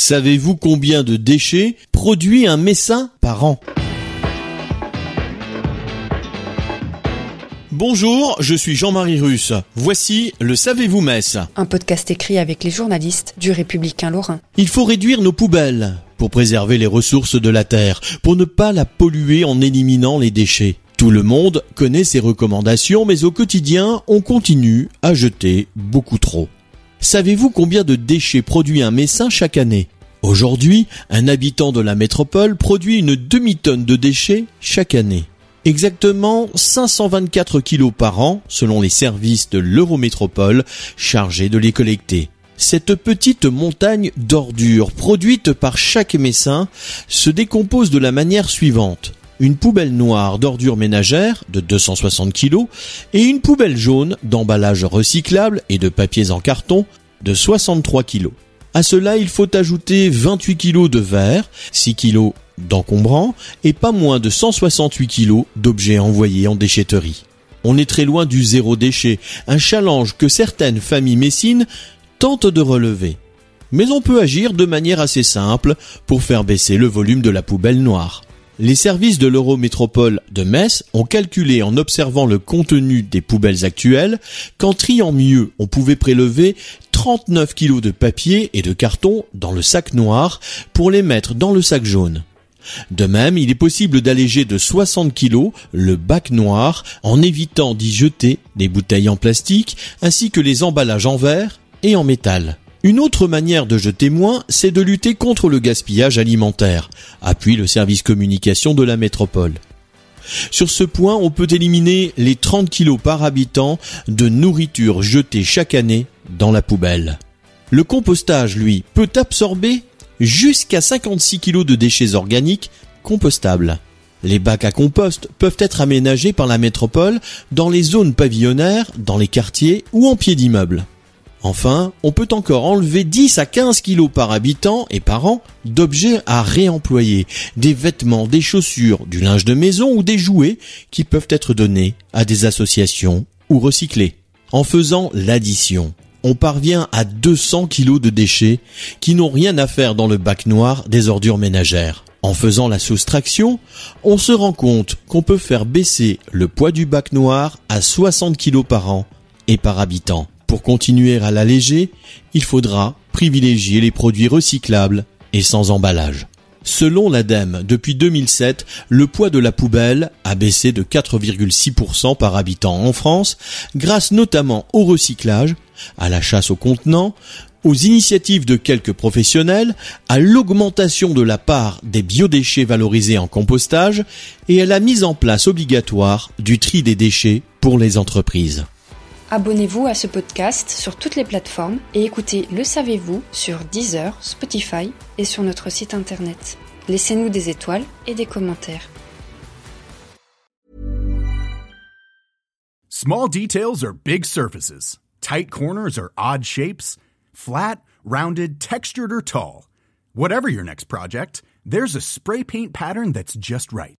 Savez-vous combien de déchets produit un messin par an? Bonjour, je suis Jean-Marie Russe. Voici le Savez-vous Metz Un podcast écrit avec les journalistes du Républicain Lorrain. Il faut réduire nos poubelles pour préserver les ressources de la Terre, pour ne pas la polluer en éliminant les déchets. Tout le monde connaît ces recommandations, mais au quotidien, on continue à jeter beaucoup trop. Savez-vous combien de déchets produit un messin chaque année Aujourd'hui, un habitant de la métropole produit une demi-tonne de déchets chaque année. Exactement 524 kilos par an, selon les services de l'Eurométropole chargés de les collecter. Cette petite montagne d'ordures produite par chaque messin se décompose de la manière suivante. Une poubelle noire d'ordures ménagères de 260 kg et une poubelle jaune d'emballage recyclable et de papiers en carton de 63 kg. À cela, il faut ajouter 28 kg de verre, 6 kg d'encombrants et pas moins de 168 kg d'objets envoyés en déchetterie. On est très loin du zéro déchet, un challenge que certaines familles messines tentent de relever. Mais on peut agir de manière assez simple pour faire baisser le volume de la poubelle noire. Les services de l'Eurométropole de Metz ont calculé en observant le contenu des poubelles actuelles qu'en triant mieux, on pouvait prélever 39 kg de papier et de carton dans le sac noir pour les mettre dans le sac jaune. De même, il est possible d'alléger de 60 kg le bac noir en évitant d'y jeter des bouteilles en plastique ainsi que les emballages en verre et en métal. Une autre manière de jeter moins, c'est de lutter contre le gaspillage alimentaire, appuie le service communication de la métropole. Sur ce point, on peut éliminer les 30 kilos par habitant de nourriture jetée chaque année dans la poubelle. Le compostage, lui, peut absorber jusqu'à 56 kilos de déchets organiques compostables. Les bacs à compost peuvent être aménagés par la métropole dans les zones pavillonnaires, dans les quartiers ou en pied d'immeuble. Enfin, on peut encore enlever 10 à 15 kilos par habitant et par an d'objets à réemployer, des vêtements, des chaussures, du linge de maison ou des jouets qui peuvent être donnés à des associations ou recyclés. En faisant l'addition, on parvient à 200 kilos de déchets qui n'ont rien à faire dans le bac noir des ordures ménagères. En faisant la soustraction, on se rend compte qu'on peut faire baisser le poids du bac noir à 60 kilos par an et par habitant. Pour continuer à l'alléger, il faudra privilégier les produits recyclables et sans emballage. Selon l'ADEME, depuis 2007, le poids de la poubelle a baissé de 4,6% par habitant en France, grâce notamment au recyclage, à la chasse aux contenants, aux initiatives de quelques professionnels, à l'augmentation de la part des biodéchets valorisés en compostage et à la mise en place obligatoire du tri des déchets pour les entreprises. Abonnez-vous à ce podcast sur toutes les plateformes et écoutez Le Savez-vous sur Deezer, Spotify et sur notre site internet. Laissez-nous des étoiles et des commentaires. Small details are big surfaces. Tight corners are odd shapes. Flat, rounded, textured or tall. Whatever your next project, there's a spray paint pattern that's just right.